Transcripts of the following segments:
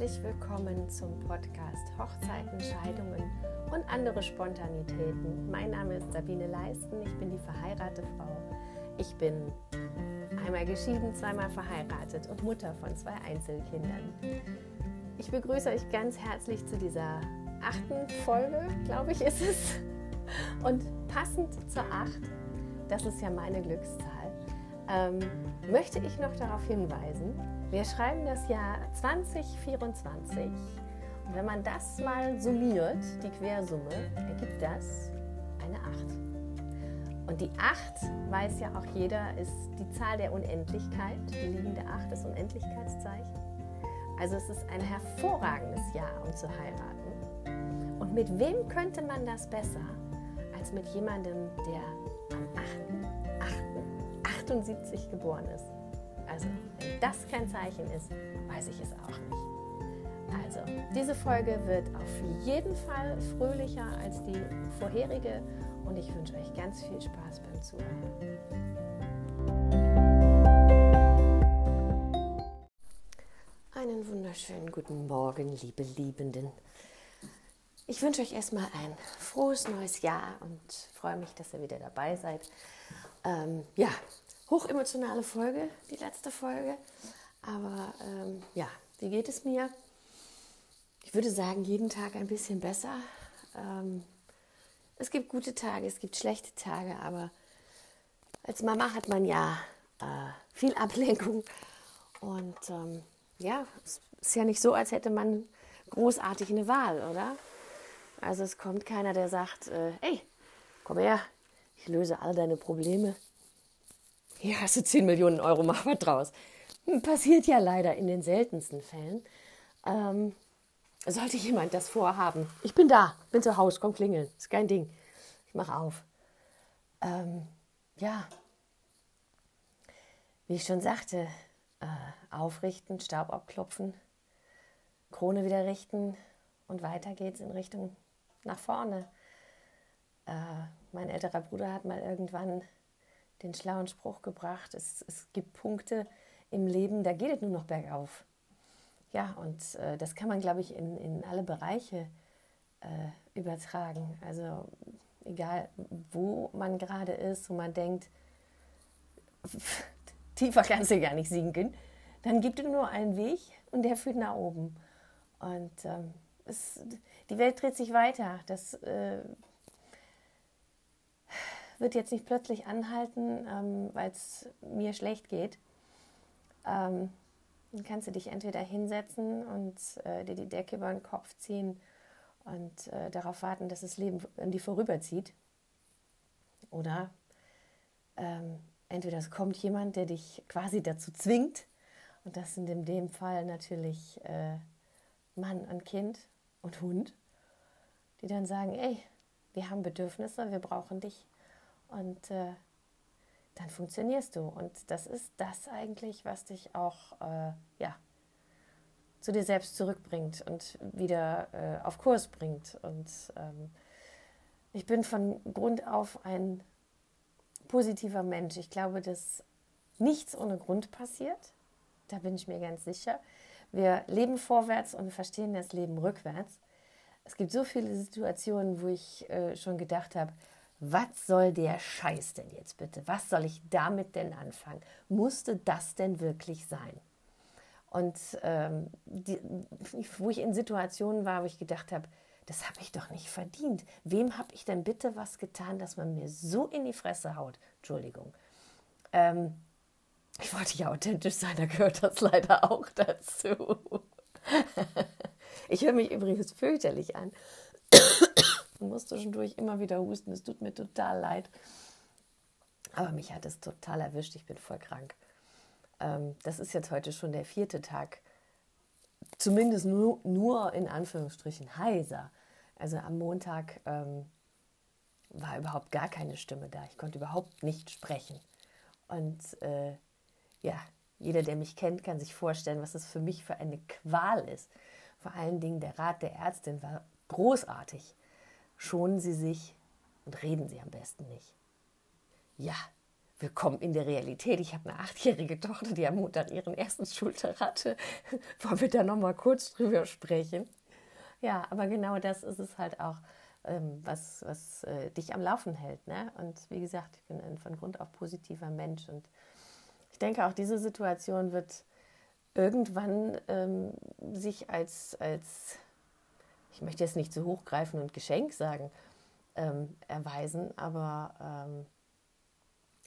herzlich willkommen zum Podcast Hochzeiten, Scheidungen und andere Spontanitäten. Mein Name ist Sabine Leisten, ich bin die verheiratete Frau. Ich bin einmal geschieden, zweimal verheiratet und Mutter von zwei Einzelkindern. Ich begrüße euch ganz herzlich zu dieser achten Folge, glaube ich, ist es. Und passend zur acht, das ist ja meine Glückszahl, ähm, möchte ich noch darauf hinweisen, wir schreiben das Jahr 2024 und wenn man das mal summiert, die Quersumme, ergibt das eine 8. Und die 8, weiß ja auch jeder, ist die Zahl der Unendlichkeit. Die liegende 8 ist Unendlichkeitszeichen. Also es ist ein hervorragendes Jahr, um zu heiraten. Und mit wem könnte man das besser als mit jemandem, der am 8.8.78 geboren ist? Also, wenn das kein Zeichen ist, weiß ich es auch nicht. Also, diese Folge wird auf jeden Fall fröhlicher als die vorherige und ich wünsche euch ganz viel Spaß beim Zuhören. Einen wunderschönen guten Morgen, liebe Liebenden. Ich wünsche euch erstmal ein frohes neues Jahr und freue mich, dass ihr wieder dabei seid. Ähm, ja, hochemotionale Folge, die letzte Folge. Aber ähm, ja, wie geht es mir? Ich würde sagen, jeden Tag ein bisschen besser. Ähm, es gibt gute Tage, es gibt schlechte Tage, aber als Mama hat man ja äh, viel Ablenkung. Und ähm, ja, es ist ja nicht so, als hätte man großartig eine Wahl, oder? Also es kommt keiner, der sagt, äh, hey, komm her, ich löse all deine Probleme hier hast du 10 Millionen Euro, mach was draus. Hm, passiert ja leider in den seltensten Fällen. Ähm, sollte jemand das vorhaben, ich bin da, bin zu Hause, komm klingeln, ist kein Ding. Ich mache auf. Ähm, ja, wie ich schon sagte, äh, aufrichten, Staub abklopfen, Krone wieder richten und weiter geht's in Richtung nach vorne. Äh, mein älterer Bruder hat mal irgendwann den schlauen Spruch gebracht, es, es gibt Punkte im Leben, da geht es nur noch bergauf. Ja, und äh, das kann man, glaube ich, in, in alle Bereiche äh, übertragen. Also egal, wo man gerade ist, wo man denkt, tiefer kannst du gar nicht sinken, dann gibt es nur einen Weg und der führt nach oben. Und ähm, es, die Welt dreht sich weiter. Das äh, wird jetzt nicht plötzlich anhalten, ähm, weil es mir schlecht geht. Ähm, dann kannst du dich entweder hinsetzen und äh, dir die Decke über den Kopf ziehen und äh, darauf warten, dass das Leben an dir vorüberzieht. Oder ähm, entweder es kommt jemand, der dich quasi dazu zwingt, und das sind in dem Fall natürlich äh, Mann und Kind und Hund, die dann sagen, ey, wir haben Bedürfnisse, wir brauchen dich. Und äh, dann funktionierst du. Und das ist das eigentlich, was dich auch äh, ja, zu dir selbst zurückbringt und wieder äh, auf Kurs bringt. Und ähm, ich bin von Grund auf ein positiver Mensch. Ich glaube, dass nichts ohne Grund passiert. Da bin ich mir ganz sicher. Wir leben vorwärts und verstehen das Leben rückwärts. Es gibt so viele Situationen, wo ich äh, schon gedacht habe, was soll der Scheiß denn jetzt bitte? Was soll ich damit denn anfangen? Musste das denn wirklich sein? Und ähm, die, wo ich in Situationen war, wo ich gedacht habe, das habe ich doch nicht verdient. Wem habe ich denn bitte was getan, dass man mir so in die Fresse haut? Entschuldigung. Ähm, ich wollte ja authentisch sein, da gehört das leider auch dazu. ich höre mich übrigens fürchterlich an und muss zwischendurch immer wieder husten. Es tut mir total leid. Aber mich hat es total erwischt. Ich bin voll krank. Ähm, das ist jetzt heute schon der vierte Tag. Zumindest nur, nur in Anführungsstrichen heiser. Also am Montag ähm, war überhaupt gar keine Stimme da. Ich konnte überhaupt nicht sprechen. Und äh, ja, jeder, der mich kennt, kann sich vorstellen, was es für mich für eine Qual ist. Vor allen Dingen der Rat der Ärztin war großartig schonen Sie sich und reden Sie am besten nicht. Ja, willkommen in der Realität. Ich habe eine achtjährige Tochter, die am Montag ihren ersten Schultag hatte. Wollen wir da nochmal kurz drüber sprechen? Ja, aber genau das ist es halt auch, ähm, was, was äh, dich am Laufen hält. Ne? Und wie gesagt, ich bin ein von Grund auf positiver Mensch. Und ich denke, auch diese Situation wird irgendwann ähm, sich als, als, ich möchte jetzt nicht zu hochgreifen und Geschenk sagen, ähm, erweisen, aber ähm,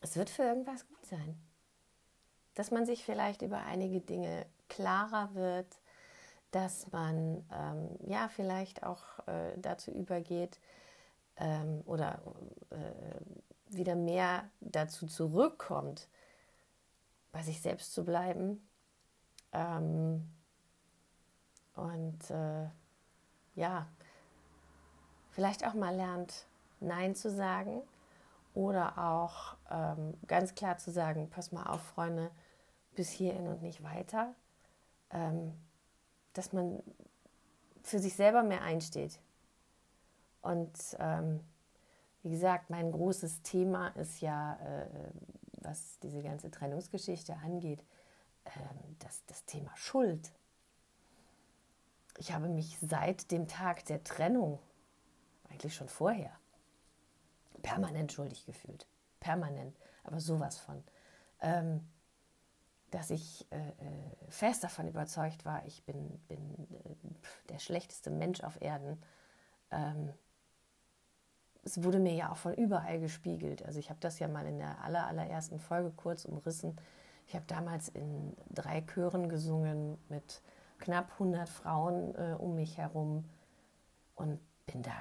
es wird für irgendwas gut sein. Dass man sich vielleicht über einige Dinge klarer wird, dass man ähm, ja vielleicht auch äh, dazu übergeht ähm, oder äh, wieder mehr dazu zurückkommt, bei sich selbst zu bleiben. Ähm, und äh, ja, vielleicht auch mal lernt, Nein zu sagen oder auch ähm, ganz klar zu sagen, pass mal auf, Freunde, bis hierhin und nicht weiter. Ähm, dass man für sich selber mehr einsteht. Und ähm, wie gesagt, mein großes Thema ist ja, äh, was diese ganze Trennungsgeschichte angeht, äh, das, das Thema Schuld. Ich habe mich seit dem Tag der Trennung, eigentlich schon vorher, permanent schuldig gefühlt. Permanent, aber sowas von. Ähm, dass ich äh, äh, fest davon überzeugt war, ich bin, bin äh, der schlechteste Mensch auf Erden. Ähm, es wurde mir ja auch von überall gespiegelt. Also ich habe das ja mal in der aller, allerersten Folge kurz umrissen. Ich habe damals in drei Chören gesungen mit knapp 100 Frauen äh, um mich herum und bin da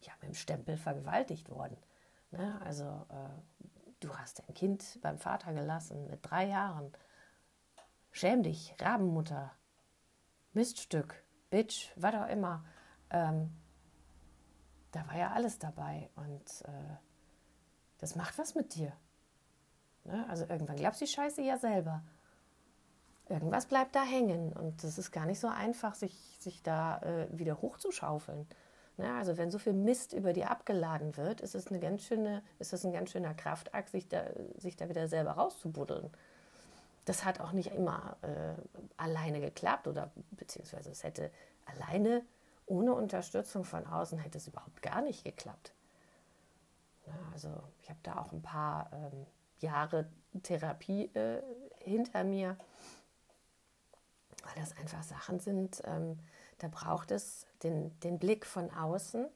ja, mit dem Stempel vergewaltigt worden. Ne? Also äh, du hast dein Kind beim Vater gelassen mit drei Jahren. Schäm dich, Rabenmutter, Miststück, Bitch, was auch immer. Ähm, da war ja alles dabei und äh, das macht was mit dir. Ne? Also irgendwann glaubst du die Scheiße ja selber. Irgendwas bleibt da hängen und es ist gar nicht so einfach, sich, sich da äh, wieder hochzuschaufeln. Ja, also wenn so viel Mist über dir abgeladen wird, ist es eine ganz schöne, ist es ein ganz schöner Kraftakt, sich da, sich da wieder selber rauszubuddeln. Das hat auch nicht immer äh, alleine geklappt oder beziehungsweise es hätte alleine ohne Unterstützung von außen hätte es überhaupt gar nicht geklappt. Ja, also ich habe da auch ein paar ähm, Jahre Therapie äh, hinter mir, weil das einfach Sachen sind, ähm, da braucht es den, den Blick von außen,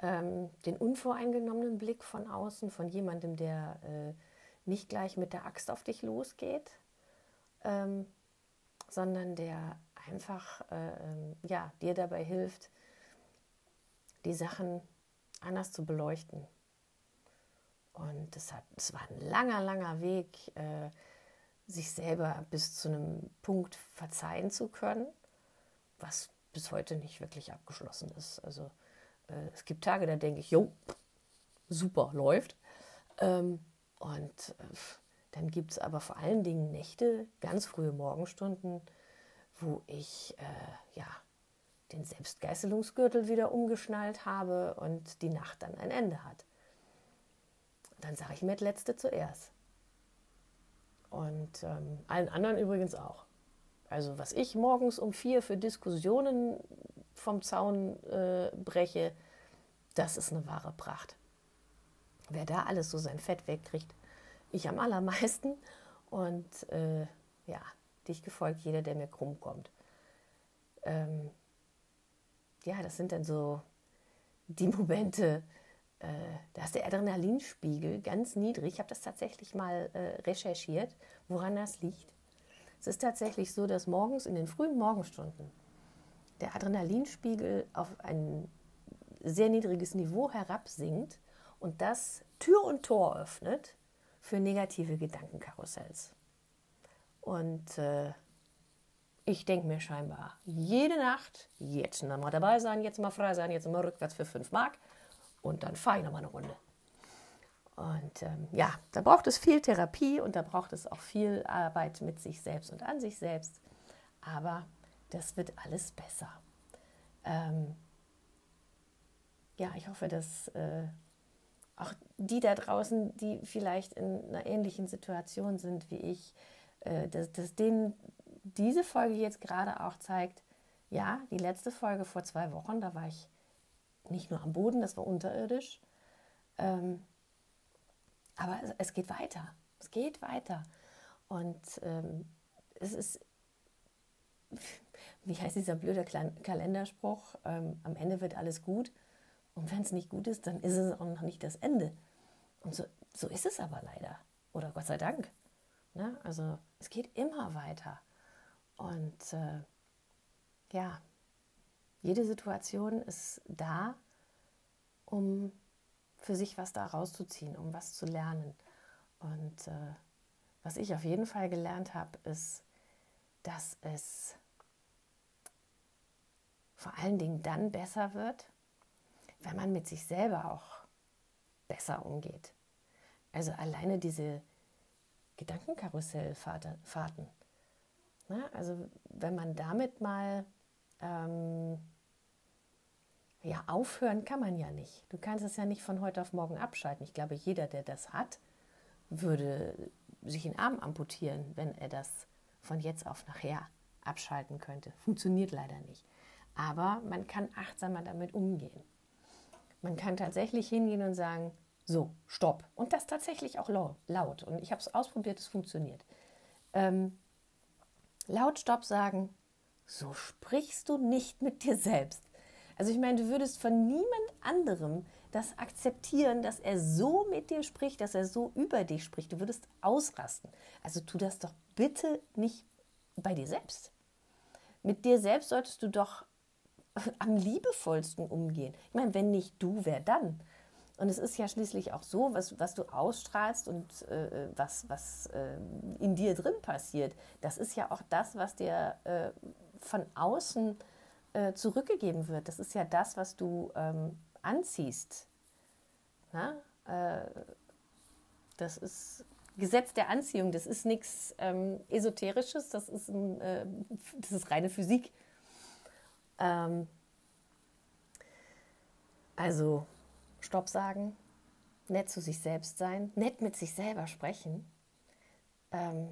ähm, den unvoreingenommenen Blick von außen, von jemandem, der äh, nicht gleich mit der Axt auf dich losgeht, ähm, sondern der einfach äh, ähm, ja, dir dabei hilft, die Sachen anders zu beleuchten. Und es war ein langer, langer Weg, äh, sich selber bis zu einem Punkt verzeihen zu können was bis heute nicht wirklich abgeschlossen ist. Also äh, es gibt Tage, da denke ich, jo, super, läuft. Ähm, und äh, dann gibt es aber vor allen Dingen Nächte, ganz frühe Morgenstunden, wo ich äh, ja, den Selbstgeißelungsgürtel wieder umgeschnallt habe und die Nacht dann ein Ende hat. Dann sage ich mir das Letzte zuerst. Und ähm, allen anderen übrigens auch. Also was ich morgens um vier für Diskussionen vom Zaun äh, breche, das ist eine wahre Pracht. Wer da alles so sein Fett wegkriegt, ich am allermeisten. Und äh, ja, dich gefolgt jeder, der mir krumm kommt. Ähm, ja, das sind dann so die Momente, äh, da ist der Adrenalinspiegel ganz niedrig. Ich habe das tatsächlich mal äh, recherchiert, woran das liegt. Es ist tatsächlich so, dass morgens in den frühen Morgenstunden der Adrenalinspiegel auf ein sehr niedriges Niveau herabsinkt und das Tür und Tor öffnet für negative Gedankenkarussells. Und äh, ich denke mir scheinbar jede Nacht, jetzt mal dabei sein, jetzt mal frei sein, jetzt mal rückwärts für 5 Mark und dann fahre ich nochmal eine Runde. Und ähm, ja, da braucht es viel Therapie und da braucht es auch viel Arbeit mit sich selbst und an sich selbst. Aber das wird alles besser. Ähm, ja, ich hoffe, dass äh, auch die da draußen, die vielleicht in einer ähnlichen Situation sind wie ich, äh, dass, dass denen diese Folge jetzt gerade auch zeigt, ja, die letzte Folge vor zwei Wochen, da war ich nicht nur am Boden, das war unterirdisch. Ähm, aber es, es, geht weiter. Es geht weiter. Und ähm, es ist, wie heißt dieser blöde Kalenderspruch, ähm, am Ende wird alles gut. Und wenn es nicht gut ist, dann ist es auch noch nicht das Ende. Und so, so ist es aber leider. Oder Gott sei Dank. Ne? Also es geht immer weiter. Und äh, ja, jede Situation ist da, um für sich was da rauszuziehen, um was zu lernen. Und äh, was ich auf jeden Fall gelernt habe, ist, dass es vor allen Dingen dann besser wird, wenn man mit sich selber auch besser umgeht. Also alleine diese Gedankenkarussellfahrten. Ne? Also wenn man damit mal ähm, ja, aufhören kann man ja nicht. Du kannst es ja nicht von heute auf morgen abschalten. Ich glaube, jeder, der das hat, würde sich den Arm amputieren, wenn er das von jetzt auf nachher abschalten könnte. Funktioniert leider nicht. Aber man kann achtsamer damit umgehen. Man kann tatsächlich hingehen und sagen, so, stopp. Und das tatsächlich auch laut. Und ich habe es ausprobiert, es funktioniert. Ähm, laut Stopp sagen, so sprichst du nicht mit dir selbst. Also ich meine, du würdest von niemand anderem das akzeptieren, dass er so mit dir spricht, dass er so über dich spricht. Du würdest ausrasten. Also tu das doch bitte nicht bei dir selbst. Mit dir selbst solltest du doch am liebevollsten umgehen. Ich meine, wenn nicht du, wer dann? Und es ist ja schließlich auch so, was, was du ausstrahlst und äh, was, was äh, in dir drin passiert, das ist ja auch das, was dir äh, von außen äh, zurückgegeben wird. Das ist ja das, was du ähm, anziehst. Na? Äh, das ist Gesetz der Anziehung, das ist nichts ähm, Esoterisches, das ist, ein, äh, das ist reine Physik. Ähm, also Stopp sagen, nett zu sich selbst sein, nett mit sich selber sprechen, ähm,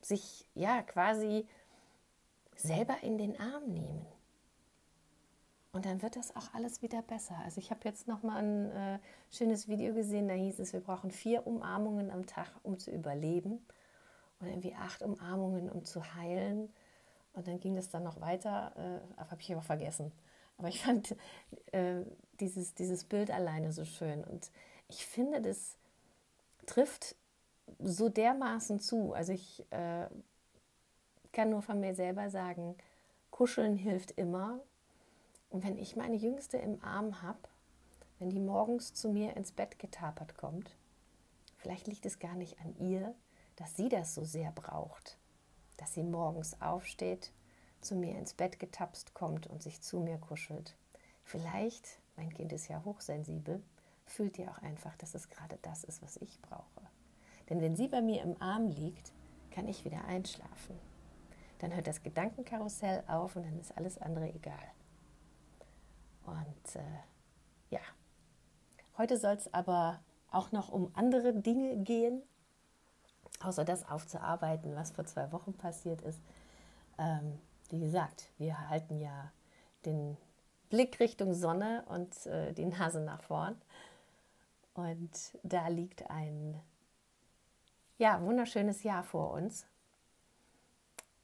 sich ja quasi selber in den Arm nehmen. Und dann wird das auch alles wieder besser. Also ich habe jetzt noch mal ein äh, schönes Video gesehen, da hieß es, wir brauchen vier Umarmungen am Tag, um zu überleben. Und irgendwie acht Umarmungen, um zu heilen. Und dann ging das dann noch weiter, äh, habe ich aber vergessen. Aber ich fand äh, dieses, dieses Bild alleine so schön. Und ich finde, das trifft so dermaßen zu. Also ich äh, kann nur von mir selber sagen, kuscheln hilft immer. Und wenn ich meine Jüngste im Arm habe, wenn die morgens zu mir ins Bett getapert kommt, vielleicht liegt es gar nicht an ihr, dass sie das so sehr braucht, dass sie morgens aufsteht, zu mir ins Bett getapst kommt und sich zu mir kuschelt. Vielleicht mein Kind ist ja hochsensibel, fühlt ihr auch einfach, dass es gerade das ist, was ich brauche. Denn wenn sie bei mir im Arm liegt, kann ich wieder einschlafen. Dann hört das Gedankenkarussell auf und dann ist alles andere egal. Und äh, ja, heute soll es aber auch noch um andere Dinge gehen, außer das aufzuarbeiten, was vor zwei Wochen passiert ist. Ähm, wie gesagt, wir halten ja den Blick Richtung Sonne und äh, die Nase nach vorn. Und da liegt ein ja, wunderschönes Jahr vor uns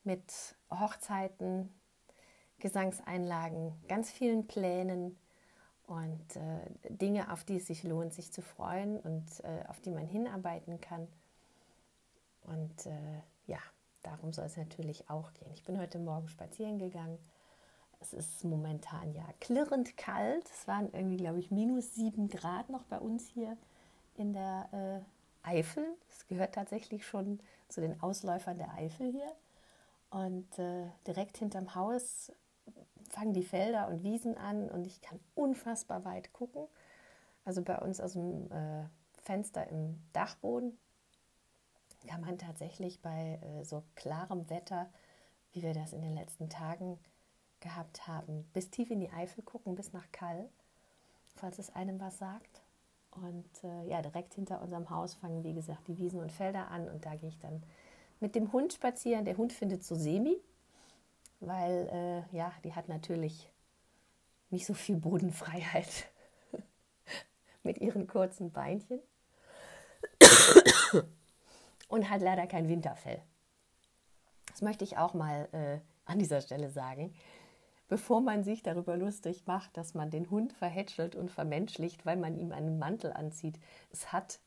mit Hochzeiten, Gesangseinlagen, ganz vielen Plänen und äh, Dinge, auf die es sich lohnt, sich zu freuen und äh, auf die man hinarbeiten kann. Und äh, ja, darum soll es natürlich auch gehen. Ich bin heute Morgen spazieren gegangen es ist momentan ja klirrend kalt. Es waren irgendwie, glaube ich, minus sieben Grad noch bei uns hier in der äh, Eifel. Es gehört tatsächlich schon zu den Ausläufern der Eifel hier. Und äh, direkt hinterm Haus fangen die Felder und Wiesen an und ich kann unfassbar weit gucken. Also bei uns aus dem äh, Fenster im Dachboden kann man tatsächlich bei äh, so klarem Wetter, wie wir das in den letzten Tagen gehabt haben, bis tief in die Eifel gucken, bis nach Kall, falls es einem was sagt. Und äh, ja, direkt hinter unserem Haus fangen, wie gesagt, die Wiesen und Felder an. Und da gehe ich dann mit dem Hund spazieren. Der Hund findet so semi, weil äh, ja, die hat natürlich nicht so viel Bodenfreiheit mit ihren kurzen Beinchen und hat leider kein Winterfell. Das möchte ich auch mal äh, an dieser Stelle sagen bevor man sich darüber lustig macht, dass man den Hund verhätschelt und vermenschlicht, weil man ihm einen Mantel anzieht. Es hat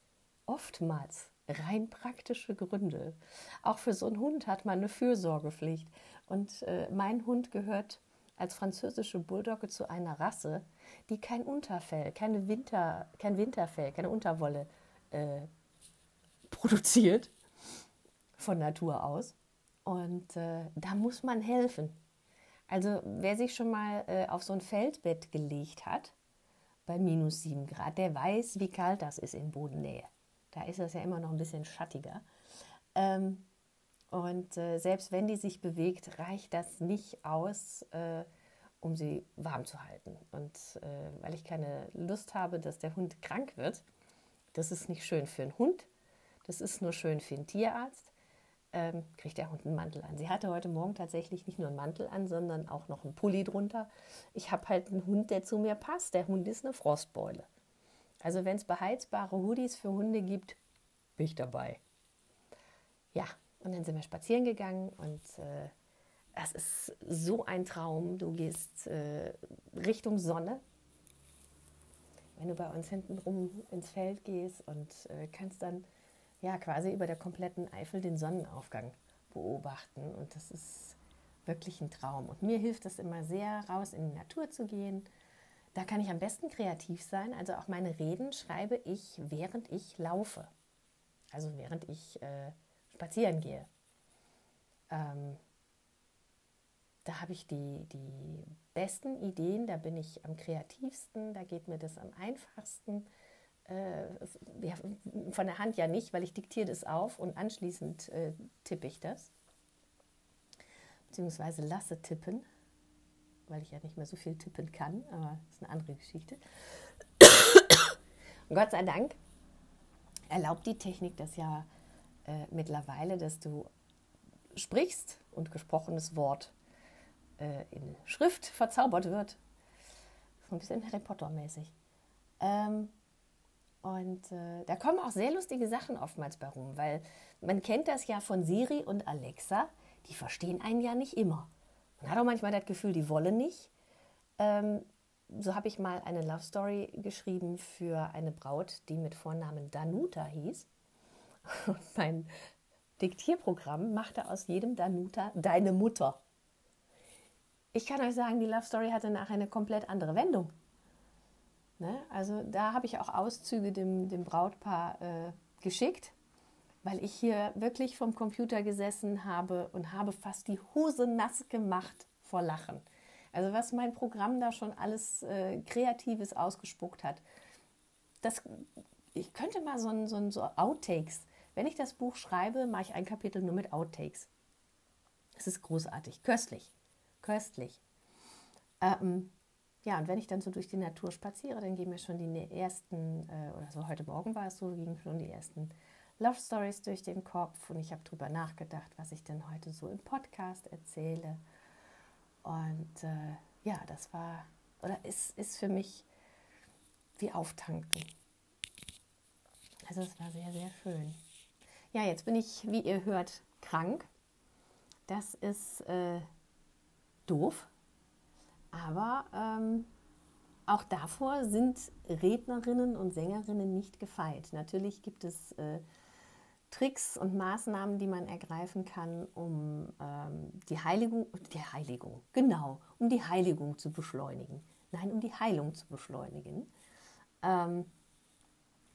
oftmals rein praktische Gründe. Auch für so einen Hund hat man eine Fürsorgepflicht. Und äh, mein Hund gehört als französische Bulldogge zu einer Rasse, die kein Unterfell, keine Winter, kein Winterfell, keine Unterwolle äh, produziert von Natur aus. Und äh, da muss man helfen. Also wer sich schon mal äh, auf so ein Feldbett gelegt hat, bei minus 7 Grad, der weiß, wie kalt das ist in Bodennähe. Da ist es ja immer noch ein bisschen schattiger. Ähm, und äh, selbst wenn die sich bewegt, reicht das nicht aus, äh, um sie warm zu halten. Und äh, weil ich keine Lust habe, dass der Hund krank wird, das ist nicht schön für einen Hund, das ist nur schön für einen Tierarzt ähm, kriegt der Hund einen Mantel an. Sie hatte heute Morgen tatsächlich nicht nur einen Mantel an, sondern auch noch einen Pulli drunter. Ich habe halt einen Hund, der zu mir passt. Der Hund ist eine Frostbeule. Also wenn es beheizbare Hoodies für Hunde gibt, bin ich dabei. Ja, und dann sind wir spazieren gegangen und äh, es ist so ein Traum. Du gehst äh, Richtung Sonne. Wenn du bei uns hinten rum ins Feld gehst und äh, kannst dann ja quasi über der kompletten Eifel den Sonnenaufgang beobachten. Und das ist wirklich ein Traum. Und mir hilft es immer sehr, raus in die Natur zu gehen. Da kann ich am besten kreativ sein. Also auch meine Reden schreibe ich, während ich laufe. Also während ich äh, spazieren gehe. Ähm, da habe ich die, die besten Ideen, da bin ich am kreativsten, da geht mir das am einfachsten äh, ja, von der Hand ja nicht, weil ich diktiere das auf und anschließend äh, tippe ich das. Beziehungsweise lasse tippen, weil ich ja nicht mehr so viel tippen kann, aber das ist eine andere Geschichte. Und Gott sei Dank erlaubt die Technik das ja äh, mittlerweile, dass du sprichst und gesprochenes Wort äh, in Schrift verzaubert wird. So ein bisschen Harry Potter mäßig. Ähm, und äh, da kommen auch sehr lustige Sachen oftmals bei rum, weil man kennt das ja von Siri und Alexa, die verstehen einen ja nicht immer. Man hat auch manchmal das Gefühl, die wollen nicht. Ähm, so habe ich mal eine Love Story geschrieben für eine Braut, die mit Vornamen Danuta hieß. Und mein Diktierprogramm machte aus jedem Danuta deine Mutter. Ich kann euch sagen, die Love Story hatte nachher eine komplett andere Wendung. Ne? Also da habe ich auch Auszüge dem, dem Brautpaar äh, geschickt, weil ich hier wirklich vom Computer gesessen habe und habe fast die Hose nass gemacht vor Lachen. Also was mein Programm da schon alles äh, Kreatives ausgespuckt hat. Das, ich könnte mal so ein, so ein so Outtakes. Wenn ich das Buch schreibe, mache ich ein Kapitel nur mit Outtakes. Das ist großartig, köstlich, köstlich. Ähm, ja, und wenn ich dann so durch die Natur spaziere, dann gehen mir schon die ersten, äh, oder so heute Morgen war es so, gingen schon die ersten Love Stories durch den Kopf und ich habe darüber nachgedacht, was ich denn heute so im Podcast erzähle. Und äh, ja, das war, oder ist, ist für mich wie Auftanken. Also es war sehr, sehr schön. Ja, jetzt bin ich, wie ihr hört, krank. Das ist äh, doof, aber ähm, auch davor sind Rednerinnen und Sängerinnen nicht gefeit. Natürlich gibt es äh, Tricks und Maßnahmen, die man ergreifen kann, um ähm, die Heiligung, die Heiligung, genau, um die Heiligung zu beschleunigen. Nein, um die Heilung zu beschleunigen. Ähm,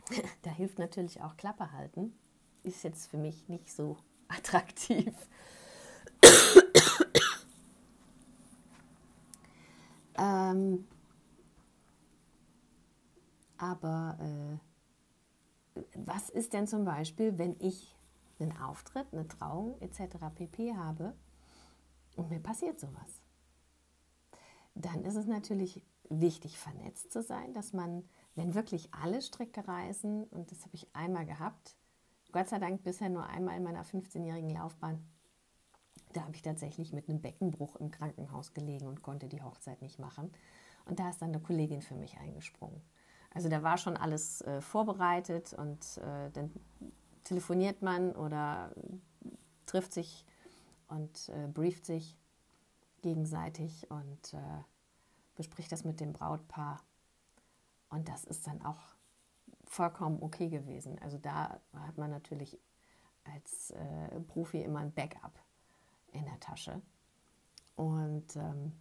da hilft natürlich auch Klappe halten. Ist jetzt für mich nicht so attraktiv. Ähm, aber äh, was ist denn zum Beispiel, wenn ich einen Auftritt, eine Trauung etc. pp habe und mir passiert sowas? Dann ist es natürlich wichtig, vernetzt zu sein, dass man wenn wirklich alle Stricke reißen, und das habe ich einmal gehabt, Gott sei Dank bisher nur einmal in meiner 15-jährigen Laufbahn, da habe ich tatsächlich mit einem Beckenbruch im Krankenhaus gelegen und konnte die Hochzeit nicht machen. Und da ist dann eine Kollegin für mich eingesprungen. Also da war schon alles äh, vorbereitet und äh, dann telefoniert man oder trifft sich und äh, brieft sich gegenseitig und äh, bespricht das mit dem Brautpaar. Und das ist dann auch vollkommen okay gewesen. Also da hat man natürlich als äh, Profi immer ein Backup in der Tasche. Und ähm,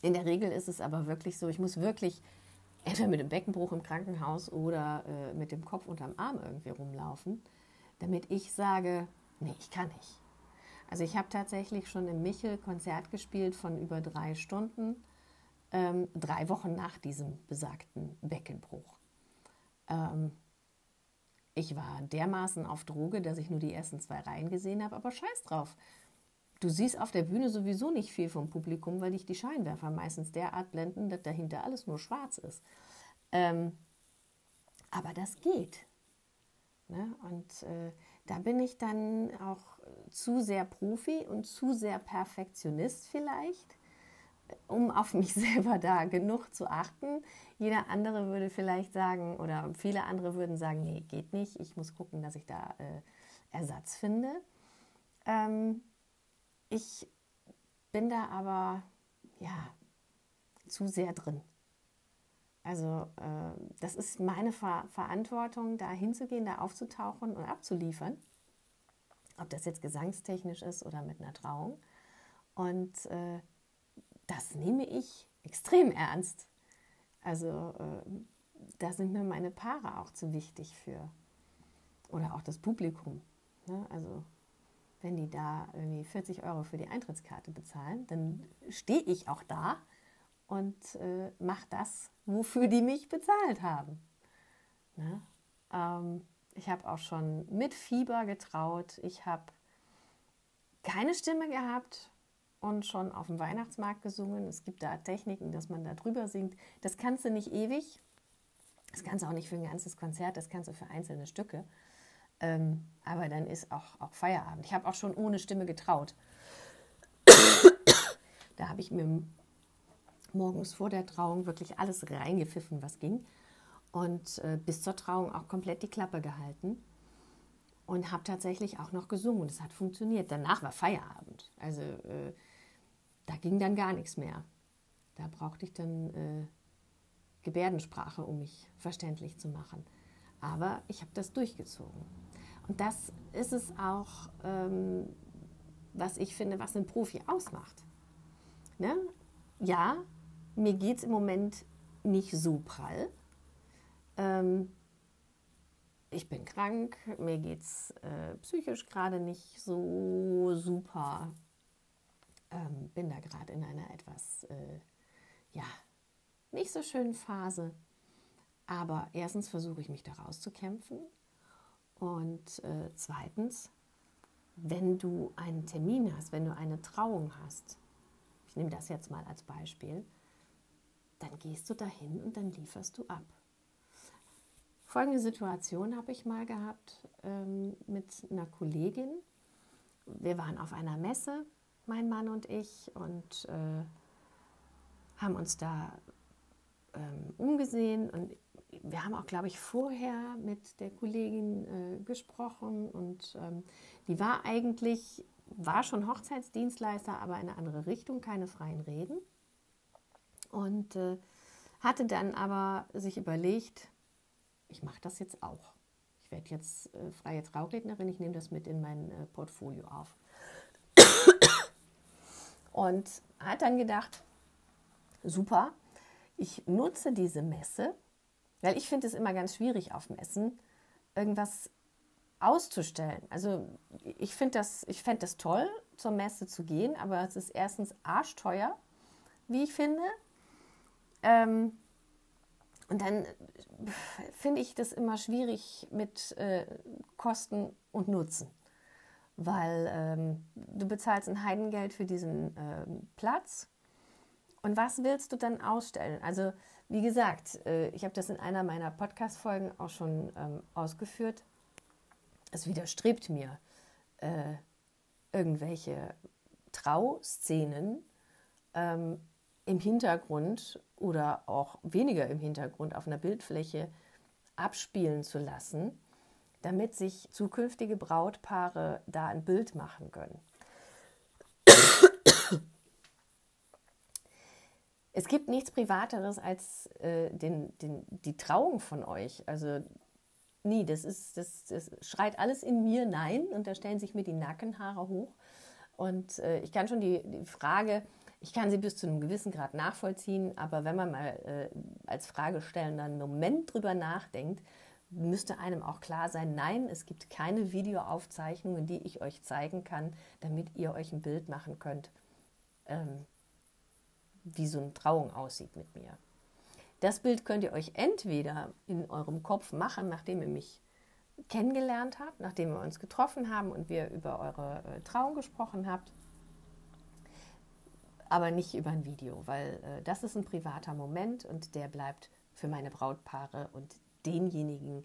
in der Regel ist es aber wirklich so, ich muss wirklich entweder mit dem Beckenbruch im Krankenhaus oder äh, mit dem Kopf unterm Arm irgendwie rumlaufen, damit ich sage, nee, ich kann nicht. Also ich habe tatsächlich schon im Michel Konzert gespielt von über drei Stunden, ähm, drei Wochen nach diesem besagten Beckenbruch. Ähm, ich war dermaßen auf Droge, dass ich nur die ersten zwei Reihen gesehen habe, aber scheiß drauf. Du siehst auf der Bühne sowieso nicht viel vom Publikum, weil dich die Scheinwerfer meistens derart blenden, dass dahinter alles nur schwarz ist. Ähm, aber das geht. Ne? Und äh, da bin ich dann auch zu sehr Profi und zu sehr Perfektionist vielleicht, um auf mich selber da genug zu achten. Jeder andere würde vielleicht sagen, oder viele andere würden sagen, nee, geht nicht, ich muss gucken, dass ich da äh, Ersatz finde. Ähm, ich bin da aber ja zu sehr drin. Also äh, das ist meine Ver Verantwortung, da hinzugehen, da aufzutauchen und abzuliefern. Ob das jetzt gesangstechnisch ist oder mit einer Trauung. Und äh, das nehme ich extrem ernst. Also äh, da sind mir meine Paare auch zu wichtig für. Oder auch das Publikum. Ne? Also wenn die da irgendwie 40 Euro für die Eintrittskarte bezahlen, dann stehe ich auch da und äh, mache das, wofür die mich bezahlt haben. Ne? Ähm, ich habe auch schon mit Fieber getraut. Ich habe keine Stimme gehabt und schon auf dem Weihnachtsmarkt gesungen. Es gibt da Techniken, dass man da drüber singt. Das kannst du nicht ewig. Das kannst du auch nicht für ein ganzes Konzert, das kannst du für einzelne Stücke. Ähm, aber dann ist auch, auch Feierabend. Ich habe auch schon ohne Stimme getraut. da habe ich mir morgens vor der Trauung wirklich alles reingepfiffen, was ging. Und äh, bis zur Trauung auch komplett die Klappe gehalten. Und habe tatsächlich auch noch gesungen. Es hat funktioniert. Danach war Feierabend. Also äh, da ging dann gar nichts mehr. Da brauchte ich dann äh, Gebärdensprache, um mich verständlich zu machen. Aber ich habe das durchgezogen. Und das ist es auch, ähm, was ich finde, was ein Profi ausmacht. Ne? Ja, mir geht es im Moment nicht so prall. Ähm, ich bin krank, mir geht es äh, psychisch gerade nicht so super. Ähm, bin da gerade in einer etwas, äh, ja, nicht so schönen Phase. Aber erstens versuche ich mich da rauszukämpfen und äh, zweitens, wenn du einen Termin hast, wenn du eine Trauung hast, ich nehme das jetzt mal als Beispiel, dann gehst du dahin und dann lieferst du ab. Folgende Situation habe ich mal gehabt ähm, mit einer Kollegin. Wir waren auf einer Messe, mein Mann und ich, und äh, haben uns da ähm, umgesehen und wir haben auch, glaube ich, vorher mit der Kollegin äh, gesprochen und ähm, die war eigentlich, war schon Hochzeitsdienstleister, aber in eine andere Richtung, keine freien Reden. Und äh, hatte dann aber sich überlegt, ich mache das jetzt auch. Ich werde jetzt äh, freie Traurednerin, ich nehme das mit in mein äh, Portfolio auf. Und hat dann gedacht, super, ich nutze diese Messe weil ich finde es immer ganz schwierig auf Messen, irgendwas auszustellen. Also ich finde das, ich fände das toll, zur Messe zu gehen, aber es ist erstens arschteuer, wie ich finde. Ähm, und dann finde ich das immer schwierig mit äh, Kosten und Nutzen, weil ähm, du bezahlst ein Heidengeld für diesen ähm, Platz Und was willst du dann ausstellen? Also, wie gesagt, äh, ich habe das in einer meiner Podcast-Folgen auch schon ähm, ausgeführt. Es widerstrebt mir, äh, irgendwelche Trauszenen ähm, im Hintergrund oder auch weniger im Hintergrund auf einer Bildfläche abspielen zu lassen, damit sich zukünftige Brautpaare da ein Bild machen können. Es gibt nichts Privateres als äh, den, den, die Trauung von euch. Also nie, das, ist, das, das schreit alles in mir Nein und da stellen sich mir die Nackenhaare hoch. Und äh, ich kann schon die, die Frage, ich kann sie bis zu einem gewissen Grad nachvollziehen, aber wenn man mal äh, als Fragestellender einen Moment drüber nachdenkt, müsste einem auch klar sein, nein, es gibt keine Videoaufzeichnungen, die ich euch zeigen kann, damit ihr euch ein Bild machen könnt, ähm, wie so eine Trauung aussieht mit mir. Das Bild könnt ihr euch entweder in eurem Kopf machen, nachdem ihr mich kennengelernt habt, nachdem wir uns getroffen haben und wir über eure äh, Trauung gesprochen habt, aber nicht über ein Video, weil äh, das ist ein privater Moment und der bleibt für meine Brautpaare und denjenigen,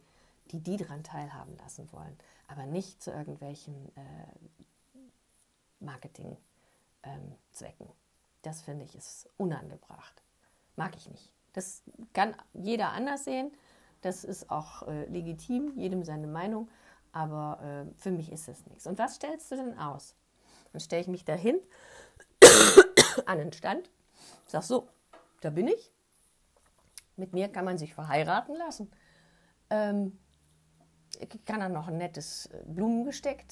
die die daran teilhaben lassen wollen, aber nicht zu irgendwelchen äh, Marketingzwecken. Ähm, das finde ich ist unangebracht. Mag ich nicht. Das kann jeder anders sehen. Das ist auch äh, legitim, jedem seine Meinung. Aber äh, für mich ist das nichts. Und was stellst du denn aus? Dann stelle ich mich dahin an den Stand, sag so, da bin ich. Mit mir kann man sich verheiraten lassen. Ähm, kann dann noch ein nettes Blumengesteck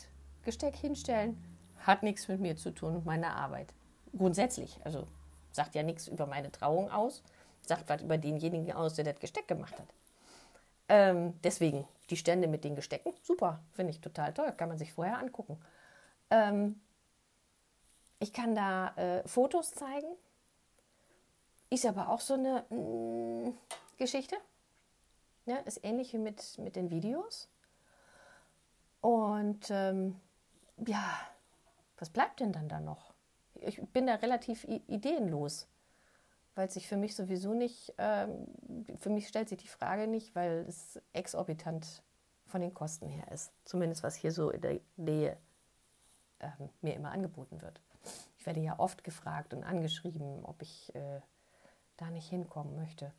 Gesteck hinstellen. Hat nichts mit mir zu tun und meiner Arbeit. Grundsätzlich. Also sagt ja nichts über meine Trauung aus. Sagt was über denjenigen aus, der das Gesteck gemacht hat. Ähm, deswegen die Stände mit den Gestecken, super, finde ich total toll, kann man sich vorher angucken. Ähm, ich kann da äh, Fotos zeigen. Ist aber auch so eine mh, mm, Geschichte. Ja, ist ähnlich wie mit, mit den Videos. Und ähm, ja, was bleibt denn dann da noch? Ich bin da relativ ideenlos weil sich für mich sowieso nicht, ähm, für mich stellt sich die Frage nicht, weil es exorbitant von den Kosten her ist. Zumindest was hier so in der Nähe ähm, mir immer angeboten wird. Ich werde ja oft gefragt und angeschrieben, ob ich äh, da nicht hinkommen möchte.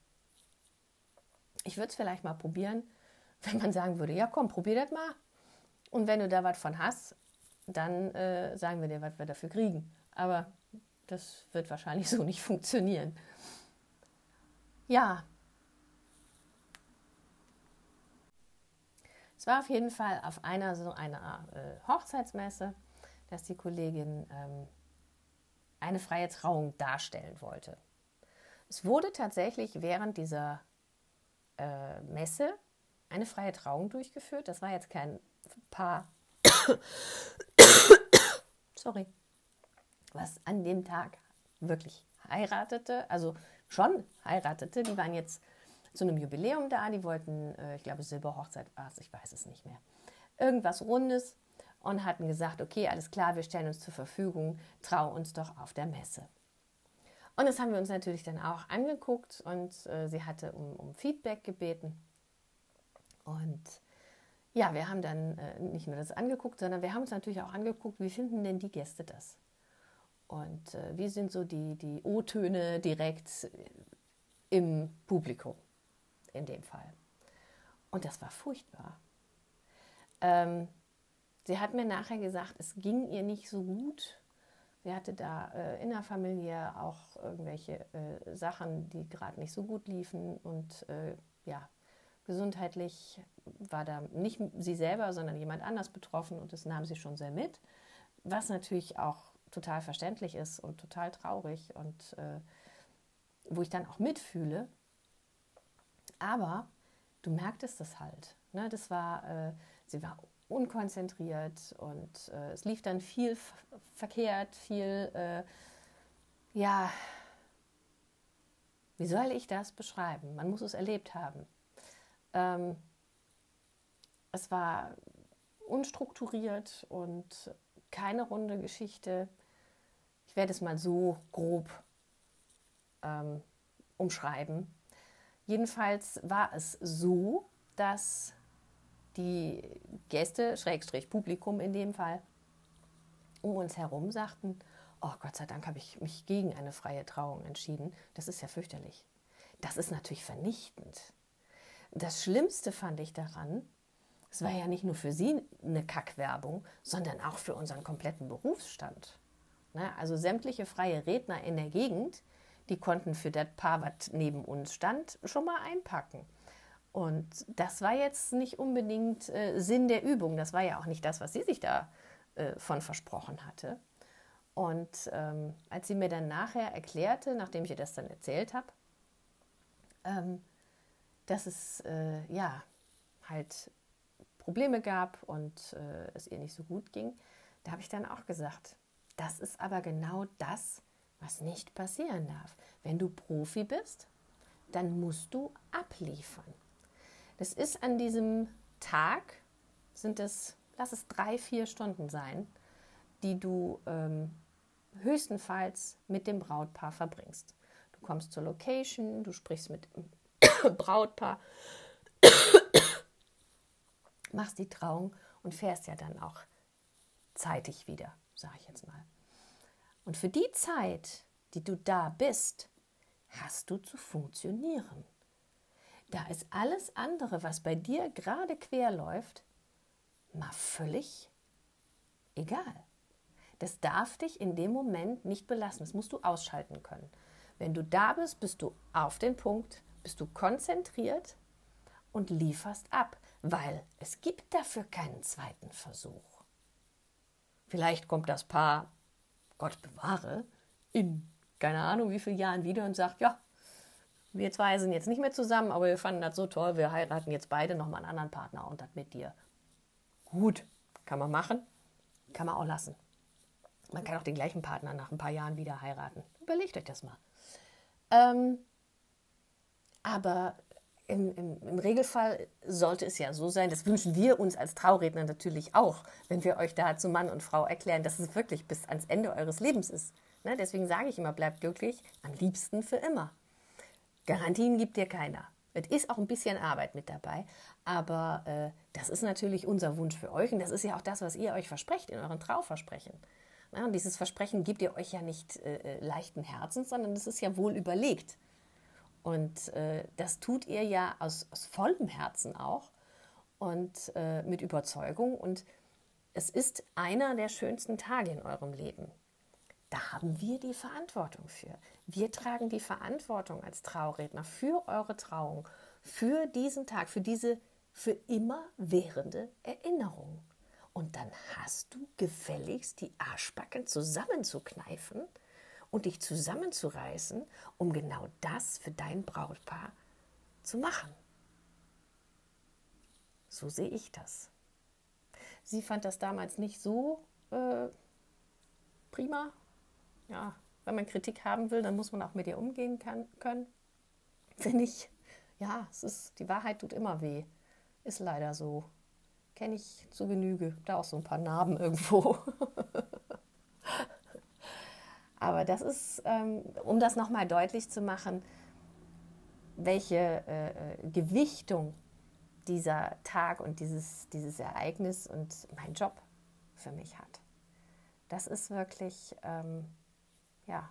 Ich würde es vielleicht mal probieren, wenn man sagen würde, ja komm, probier das mal. Und wenn du da was von hast, dann äh, sagen wir dir, was wir dafür kriegen. Aber das wird wahrscheinlich so nicht funktionieren. Ja. Es war auf jeden Fall auf einer so einer äh, Hochzeitsmesse, dass die Kollegin ähm, eine freie Trauung darstellen wollte. Es wurde tatsächlich während dieser äh, Messe eine freie Trauung durchgeführt. Das war jetzt kein Paar. Sorry was an dem Tag wirklich heiratete, also schon heiratete. Die waren jetzt zu einem Jubiläum da, die wollten, äh, ich glaube, Silberhochzeit war es, ich weiß es nicht mehr. Irgendwas Rundes und hatten gesagt, okay, alles klar, wir stellen uns zur Verfügung, trau uns doch auf der Messe. Und das haben wir uns natürlich dann auch angeguckt und äh, sie hatte um, um, Feedback gebeten. Und ja, wir haben dann äh, nicht nur das angeguckt, sondern wir haben uns natürlich auch angeguckt, wie finden denn die Gäste das? Und äh, wie sind so die, die O-Töne direkt im Publikum in dem Fall? Und das war furchtbar. Ähm, sie hat mir nachher gesagt, es ging ihr nicht so gut. Sie hatte da äh, innerfamiliär auch irgendwelche äh, Sachen, die gerade nicht so gut liefen. Und äh, ja, gesundheitlich war da nicht sie selber, sondern jemand anders betroffen und das nahm sie schon sehr mit. Was natürlich auch total verständlich ist und total traurig und äh, wo ich dann auch mitfühle. Aber du merktest das halt. Ne? Das war, äh, sie war unkonzentriert und äh, es lief dann viel verkehrt, viel, äh, ja, wie soll ich das beschreiben? Man muss es erlebt haben. Ähm, es war unstrukturiert und keine runde Geschichte. Ich werde es mal so grob ähm, umschreiben. Jedenfalls war es so, dass die Gäste, Schrägstrich Publikum in dem Fall, um uns herum sagten, oh Gott sei Dank habe ich mich gegen eine freie Trauung entschieden. Das ist ja fürchterlich. Das ist natürlich vernichtend. Das Schlimmste fand ich daran, es war ja nicht nur für sie eine Kackwerbung, sondern auch für unseren kompletten Berufsstand. Ne? Also sämtliche freie Redner in der Gegend, die konnten für das Paar, was neben uns stand, schon mal einpacken. Und das war jetzt nicht unbedingt äh, Sinn der Übung. Das war ja auch nicht das, was sie sich da äh, von versprochen hatte. Und ähm, als sie mir dann nachher erklärte, nachdem ich ihr das dann erzählt habe, ähm, dass es äh, ja halt Probleme gab und äh, es ihr nicht so gut ging, da habe ich dann auch gesagt, das ist aber genau das, was nicht passieren darf. Wenn du Profi bist, dann musst du abliefern. Das ist an diesem Tag, sind es, lass es drei, vier Stunden sein, die du ähm, höchstenfalls mit dem Brautpaar verbringst. Du kommst zur Location, du sprichst mit dem Brautpaar, machst die Trauung und fährst ja dann auch zeitig wieder, sage ich jetzt mal. Und für die Zeit, die du da bist, hast du zu funktionieren. Da ist alles andere, was bei dir gerade quer läuft, mal völlig egal. Das darf dich in dem Moment nicht belassen. Das musst du ausschalten können. Wenn du da bist, bist du auf den Punkt, bist du konzentriert und lieferst ab, weil es gibt dafür keinen zweiten Versuch. Vielleicht kommt das Paar, Gott bewahre, in keine Ahnung wie vielen Jahren wieder und sagt, ja, wir zwei sind jetzt nicht mehr zusammen, aber wir fanden das so toll, wir heiraten jetzt beide nochmal einen anderen Partner und das mit dir. Gut, kann man machen, kann man auch lassen. Man kann auch den gleichen Partner nach ein paar Jahren wieder heiraten. Überlegt euch das mal. Ähm, aber im, im, im, Regelfall sollte es ja so sein, das wünschen wir uns als Trauredner natürlich auch, wenn wir euch da zu Mann und Frau erklären, dass es wirklich bis ans Ende eures Lebens ist. Ne? Deswegen sage ich immer, bleibt glücklich, am liebsten für immer. Garantien gibt dir keiner. Es ist auch ein bisschen Arbeit mit dabei, aber äh, das ist natürlich unser Wunsch für euch und das ist ja auch das, was ihr euch versprecht in euren Trauversprechen. Ja, und dieses Versprechen gibt ihr euch ja nicht äh, äh leichten Herzens, sondern es ist ja wohl überlegt. Und äh, das tut ihr ja aus, aus vollem Herzen auch und äh, mit Überzeugung. Und es ist einer der schönsten Tage in eurem Leben. Da haben wir die Verantwortung für. Wir tragen die Verantwortung als Trauredner für eure Trauung, für diesen Tag, für diese für immer währende Erinnerung. Und dann hast du gefälligst die Arschbacken zusammenzukneifen und dich zusammenzureißen, um genau das für dein Brautpaar zu machen. So sehe ich das. Sie fand das damals nicht so äh, prima. Ja, wenn man Kritik haben will, dann muss man auch mit ihr umgehen kann, können. Finde ich, ja, es ist, die Wahrheit tut immer weh. Ist leider so kenne ich zu Genüge. Da auch so ein paar Narben irgendwo. Aber das ist, ähm, um das nochmal deutlich zu machen, welche äh, äh, Gewichtung dieser Tag und dieses, dieses Ereignis und mein Job für mich hat. Das ist wirklich, ähm, ja,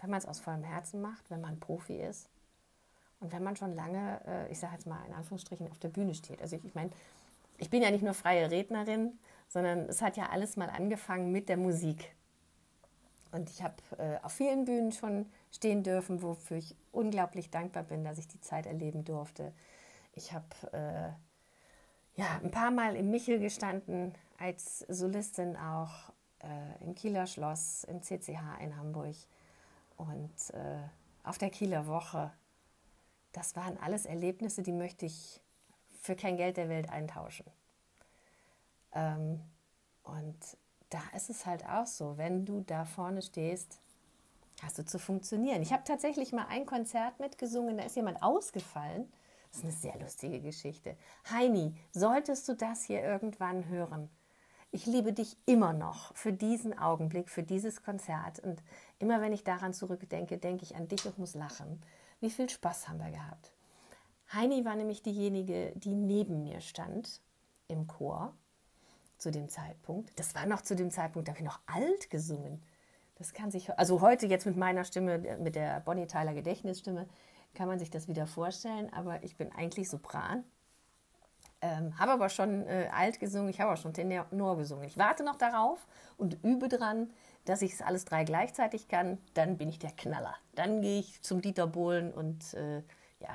wenn man es aus vollem Herzen macht, wenn man Profi ist und wenn man schon lange, äh, ich sage jetzt mal in Anführungsstrichen, auf der Bühne steht. Also ich, ich meine, ich bin ja nicht nur freie Rednerin, sondern es hat ja alles mal angefangen mit der Musik. Und ich habe äh, auf vielen Bühnen schon stehen dürfen, wofür ich unglaublich dankbar bin, dass ich die Zeit erleben durfte. Ich habe äh, ja, ein paar Mal im Michel gestanden, als Solistin auch äh, im Kieler Schloss, im CCH in Hamburg und äh, auf der Kieler Woche. Das waren alles Erlebnisse, die möchte ich für kein Geld der Welt eintauschen. Ähm, und da ist es halt auch so, wenn du da vorne stehst, hast du zu funktionieren. Ich habe tatsächlich mal ein Konzert mitgesungen, da ist jemand ausgefallen. Das ist eine sehr lustige Geschichte. Heini, solltest du das hier irgendwann hören? ich liebe dich immer noch für diesen Augenblick, für dieses Konzert. Und immer wenn ich daran zurückdenke, denke ich an dich und muss lachen. Wie viel Spaß haben wir gehabt? Heini war nämlich diejenige, die neben mir stand im Chor zu dem Zeitpunkt. Das war noch zu dem Zeitpunkt, da habe ich noch alt gesungen. Das kann sich, also heute jetzt mit meiner Stimme, mit der Bonnie Tyler Gedächtnisstimme, kann man sich das wieder vorstellen, aber ich bin eigentlich Sopran. Ähm, habe aber schon äh, alt gesungen, ich habe auch schon Tenor gesungen. Ich warte noch darauf und übe dran, dass ich es alles drei gleichzeitig kann. Dann bin ich der Knaller. Dann gehe ich zum Dieter Bohlen und äh, ja,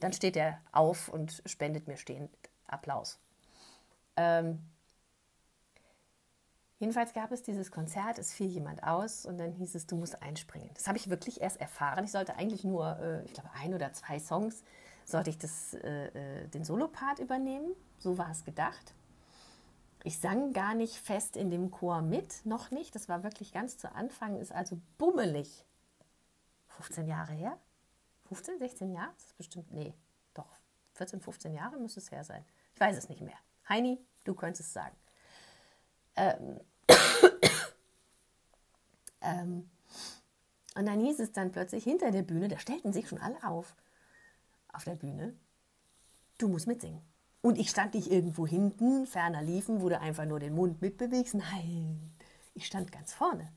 dann steht er auf und spendet mir stehend Applaus. Ähm, jedenfalls gab es dieses Konzert, es fiel jemand aus und dann hieß es, du musst einspringen. Das habe ich wirklich erst erfahren. Ich sollte eigentlich nur, äh, ich glaube, ein oder zwei Songs, sollte ich das, äh, äh, den Solopart übernehmen. So war es gedacht. Ich sang gar nicht fest in dem Chor mit, noch nicht. Das war wirklich ganz zu Anfang, ist also bummelig. 15 Jahre her? 15, 16 Jahre? Das ist bestimmt, nee, doch, 14, 15 Jahre müsste es her sein. Ich weiß es nicht mehr. Heini, du könntest es sagen. Ähm. ähm. Und dann hieß es dann plötzlich hinter der Bühne, da stellten sich schon alle auf, auf der Bühne, du musst mitsingen. Und ich stand nicht irgendwo hinten, ferner liefen, du einfach nur den Mund mitbewegst. Nein, ich stand ganz vorne.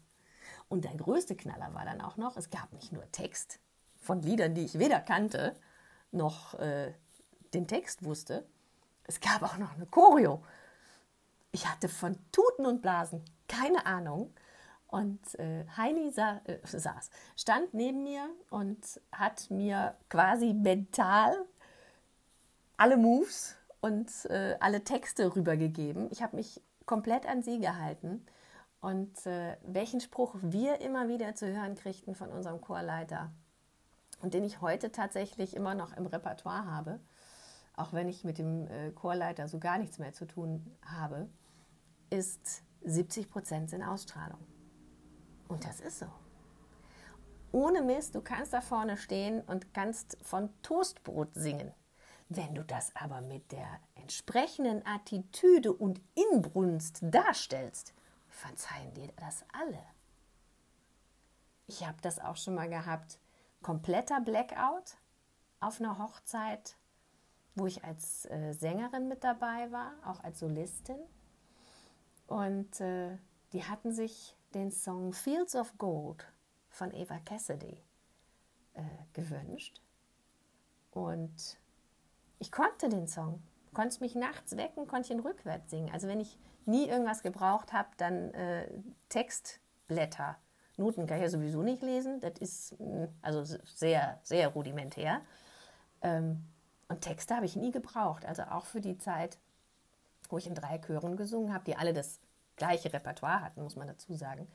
Und der größte Knaller war dann auch noch, es gab nicht nur Text von Liedern, die ich weder kannte, noch äh, den Text wusste. Es gab auch noch eine Choreo. Ich hatte von Tuten und Blasen keine Ahnung. Und äh, Heini sa äh, saß, stand neben mir und hat mir quasi mental alle Moves und äh, alle Texte rübergegeben. Ich habe mich komplett an sie gehalten. Und äh, welchen Spruch wir immer wieder zu hören kriegten von unserem Chorleiter und den ich heute tatsächlich immer noch im Repertoire habe, auch wenn ich mit dem äh, Chorleiter so gar nichts mehr zu tun habe, ist 70 Prozent in Ausstrahlung. Und das ist so. Ohne Mist, du kannst da vorne stehen und kannst von Toastbrot singen. Wenn du das aber mit der entsprechenden Attitüde und Inbrunst darstellst, verzeihen dir das alle. Ich habe das auch schon mal gehabt. Kompletter Blackout auf einer Hochzeit, wo ich als äh, Sängerin mit dabei war, auch als Solistin. Und äh, die hatten sich den Song Fields of Gold von Eva Cassidy äh, gewünscht. Und ich konnte den Song, konnte mich nachts wecken, konnte ihn rückwärts singen. Also wenn ich nie irgendwas gebraucht habe, dann äh, Textblätter. Noten kann ich ja sowieso nicht lesen. Das ist mm, also sehr, sehr rudimentär. Ähm, und Texte habe ich nie gebraucht. Also auch für die Zeit, wo ich in drei Chören gesungen habe, die alle das gleiche Repertoire hatten, muss man dazu sagen.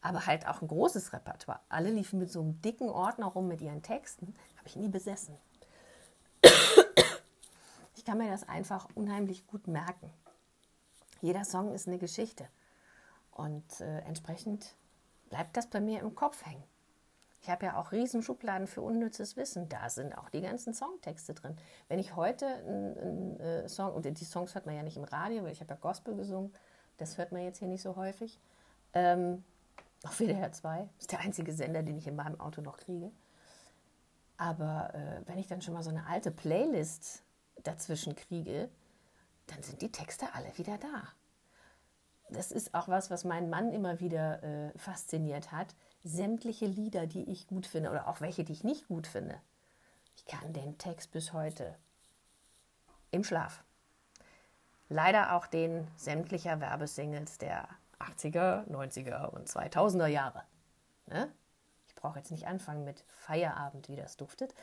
Aber halt auch ein großes Repertoire. Alle liefen mit so einem dicken Ordner rum mit ihren Texten. Habe ich nie besessen. Ich kann mir das einfach unheimlich gut merken. Jeder Song ist eine Geschichte. Und äh, entsprechend bleibt das bei mir im Kopf hängen. Ich habe ja auch riesen Schubladen für unnützes Wissen. Da sind auch die ganzen Songtexte drin. Wenn ich heute einen, einen äh, Song, und die Songs hört man ja nicht im Radio, weil ich habe ja Gospel gesungen, das hört man jetzt hier nicht so häufig. Ähm, auf WDR 2, ist der einzige Sender, den ich in meinem Auto noch kriege. Aber äh, wenn ich dann schon mal so eine alte Playlist dazwischen kriege, dann sind die Texte alle wieder da. Das ist auch was, was meinen Mann immer wieder äh, fasziniert hat. Sämtliche Lieder, die ich gut finde oder auch welche, die ich nicht gut finde. Ich kann den Text bis heute im Schlaf. Leider auch den sämtlicher Werbesingles der 80er, 90er und 2000er Jahre. Ne? Ich brauche jetzt nicht anfangen mit Feierabend, wie das duftet.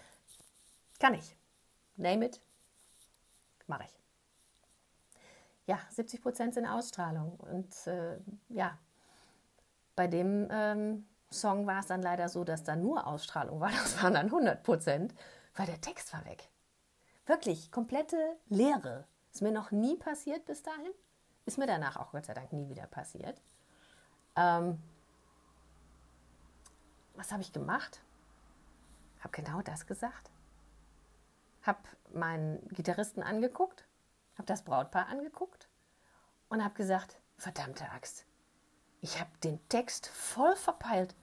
Kann ich. Name it, mache ich. Ja, 70 Prozent sind Ausstrahlung. Und äh, ja, bei dem ähm, Song war es dann leider so, dass da nur Ausstrahlung war. Das waren dann 100 Prozent, weil der Text war weg. Wirklich, komplette Leere. Ist mir noch nie passiert bis dahin. Ist mir danach auch Gott sei Dank nie wieder passiert. Ähm, was habe ich gemacht? Habe genau das gesagt habe meinen Gitarristen angeguckt, habe das Brautpaar angeguckt und habe gesagt, verdammte Axt, ich habe den Text voll verpeilt.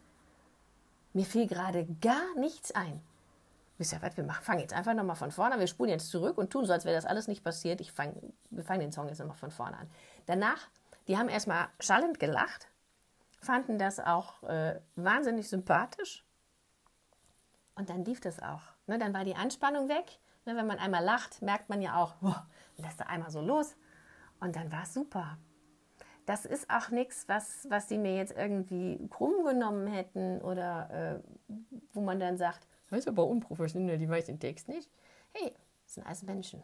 Mir fiel gerade gar nichts ein. Wisst ihr was, wir machen, fangen jetzt einfach nochmal von vorne an. Wir spulen jetzt zurück und tun so, als wäre das alles nicht passiert. Ich fang, wir fangen den Song jetzt nochmal von vorne an. Danach, die haben erstmal schallend gelacht, fanden das auch äh, wahnsinnig sympathisch. Und dann lief das auch. Ne, dann war die Anspannung weg. Ne, wenn man einmal lacht, merkt man ja auch, oh, lässt er einmal so los. Und dann war es super. Das ist auch nichts, was, was die mir jetzt irgendwie krumm genommen hätten oder äh, wo man dann sagt, das ist aber unprofessionell, die weiß den Text nicht. Hey, das sind alles Menschen.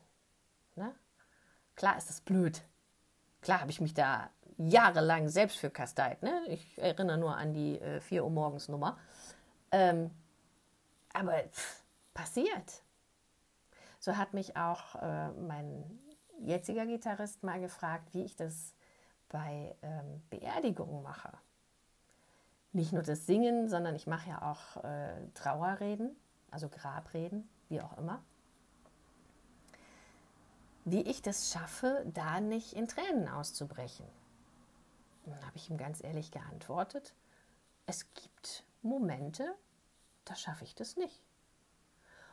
Ne? Klar ist das blöd. Klar habe ich mich da jahrelang selbst für kasteit. Ne? Ich erinnere nur an die äh, 4 Uhr morgens Nummer. Ähm, aber pff, passiert. So hat mich auch äh, mein jetziger Gitarrist mal gefragt, wie ich das bei ähm, Beerdigungen mache. Nicht nur das Singen, sondern ich mache ja auch äh, Trauerreden, also Grabreden, wie auch immer. Wie ich das schaffe, da nicht in Tränen auszubrechen. Dann habe ich ihm ganz ehrlich geantwortet, es gibt Momente, da schaffe ich das nicht.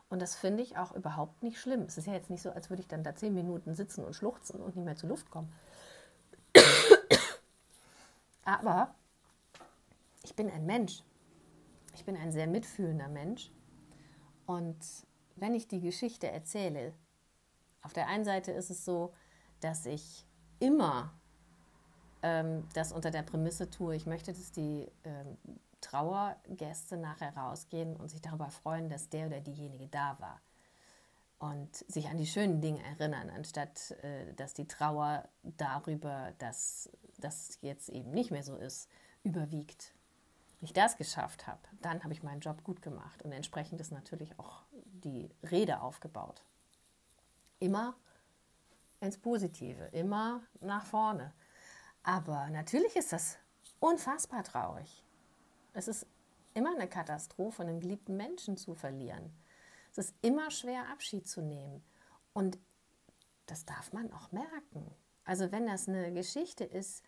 Und das finde ich auch überhaupt nicht schlimm. Es ist ja jetzt nicht so, als würde ich dann da zehn Minuten sitzen und schluchzen und nicht mehr zur Luft kommen. Aber ich bin ein Mensch. Ich bin ein sehr mitfühlender Mensch. Und wenn ich die Geschichte erzähle, auf der einen Seite ist es so, dass ich immer ähm, das unter der Prämisse tue, ich möchte, dass die ähm, Trauergäste nachher rausgehen und sich darüber freuen, dass der oder diejenige da war. Und sich an die schönen Dinge erinnern, anstatt äh, dass die Trauer darüber, dass das jetzt eben nicht mehr so ist, überwiegt. Wenn ich das geschafft habe, dann habe ich meinen Job gut gemacht und entsprechend ist natürlich auch die Rede aufgebaut. Immer ins Positive, immer nach vorne. Aber natürlich ist das unfassbar traurig. Es ist immer eine Katastrophe, einen geliebten Menschen zu verlieren. Es ist immer schwer, Abschied zu nehmen. Und das darf man auch merken. Also wenn das eine Geschichte ist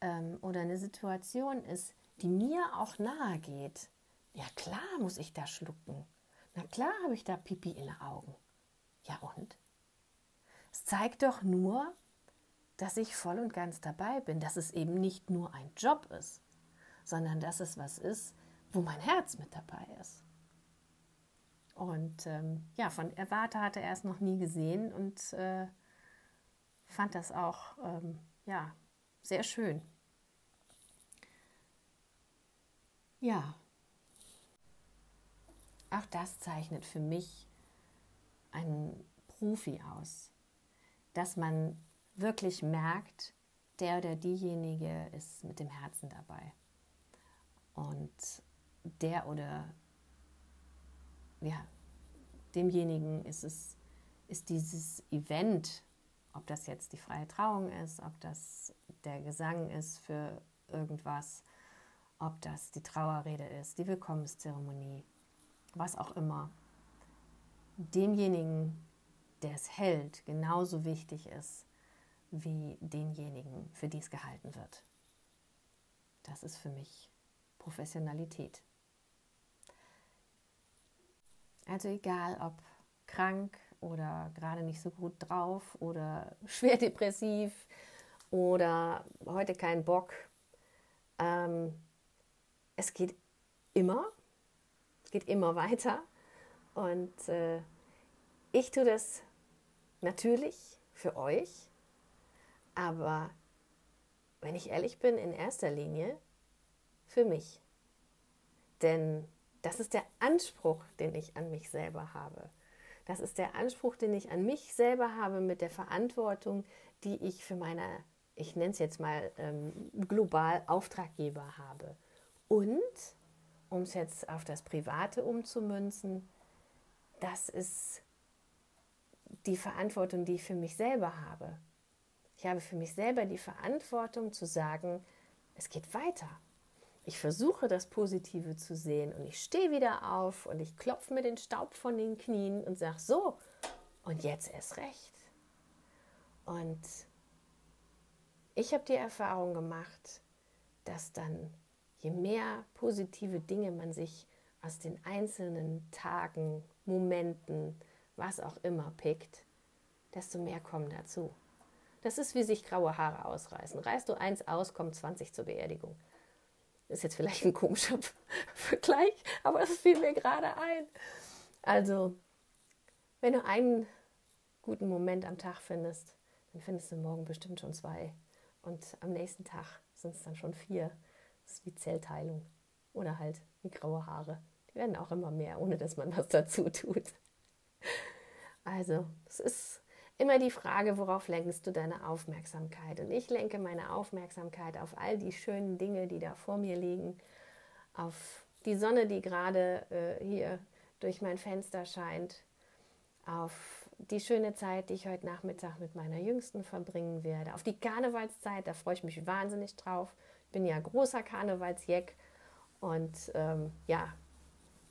ähm, oder eine Situation ist, die mir auch nahe geht, ja klar muss ich da schlucken. Na klar habe ich da Pipi in den Augen. Ja und? Es zeigt doch nur, dass ich voll und ganz dabei bin, dass es eben nicht nur ein Job ist, sondern dass es was ist, wo mein Herz mit dabei ist. Und ähm, ja, von Erwarte hatte er es noch nie gesehen und äh, fand das auch ähm, ja, sehr schön. Ja, auch das zeichnet für mich einen Profi aus, dass man wirklich merkt, der oder diejenige ist mit dem Herzen dabei. Und der oder ja, demjenigen ist es, ist dieses Event, ob das jetzt die freie Trauung ist, ob das der Gesang ist für irgendwas, ob das die Trauerrede ist, die Willkommenszeremonie, was auch immer, demjenigen, der es hält, genauso wichtig ist wie denjenigen, für die es gehalten wird. Das ist für mich Professionalität. Also egal ob krank oder gerade nicht so gut drauf oder schwer depressiv oder heute kein Bock. Ähm, es geht immer, es geht immer weiter und äh, ich tue das natürlich für euch, aber wenn ich ehrlich bin, in erster Linie für mich. Denn das ist der Anspruch, den ich an mich selber habe. Das ist der Anspruch, den ich an mich selber habe mit der Verantwortung, die ich für meine, ich nenne es jetzt mal ähm, global Auftraggeber habe. Und, um es jetzt auf das Private umzumünzen, das ist die Verantwortung, die ich für mich selber habe. Ich habe für mich selber die Verantwortung zu sagen, es geht weiter. Ich versuche das Positive zu sehen und ich stehe wieder auf und ich klopfe mir den Staub von den Knien und sage so, und jetzt erst recht. Und ich habe die Erfahrung gemacht, dass dann je mehr positive Dinge man sich aus den einzelnen Tagen, Momenten, was auch immer pickt, desto mehr kommen dazu. Das ist wie sich graue Haare ausreißen. Reißt du eins aus, kommen 20 zur Beerdigung. Ist jetzt vielleicht ein komischer Vergleich, aber es fiel mir gerade ein. Also, wenn du einen guten Moment am Tag findest, dann findest du morgen bestimmt schon zwei. Und am nächsten Tag sind es dann schon vier. Das ist wie Zellteilung. Oder halt wie graue Haare. Die werden auch immer mehr, ohne dass man was dazu tut. Also, es ist immer die Frage, worauf lenkst du deine Aufmerksamkeit? Und ich lenke meine Aufmerksamkeit auf all die schönen Dinge, die da vor mir liegen, auf die Sonne, die gerade äh, hier durch mein Fenster scheint, auf die schöne Zeit, die ich heute Nachmittag mit meiner Jüngsten verbringen werde, auf die Karnevalszeit, da freue ich mich wahnsinnig drauf. Ich bin ja großer Karnevalsjeck und ähm, ja,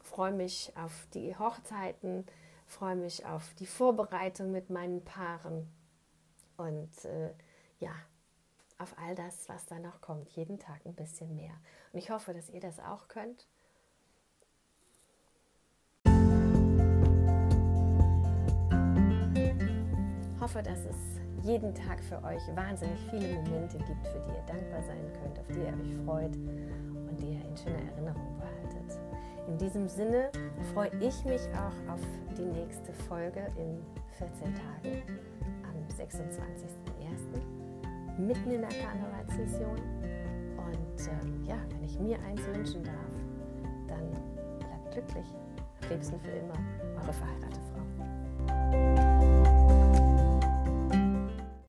freue mich auf die Hochzeiten, freue mich auf die Vorbereitung mit meinen Paaren und äh, ja, auf all das, was da noch kommt. Jeden Tag ein bisschen mehr. Und ich hoffe, dass ihr das auch könnt. Ich hoffe, dass es jeden Tag für euch wahnsinnig viele Momente gibt, für die ihr dankbar sein könnt, auf die ihr euch freut und die ihr in schöner Erinnerung behaltet. In diesem Sinne freue ich mich auch auf die nächste Folge in 14 Tagen am 26.01. mitten in der Karnevalssession. Und äh, ja, wenn ich mir eins wünschen darf, dann bleibt glücklich. Liebsten für immer, eure verheiratete.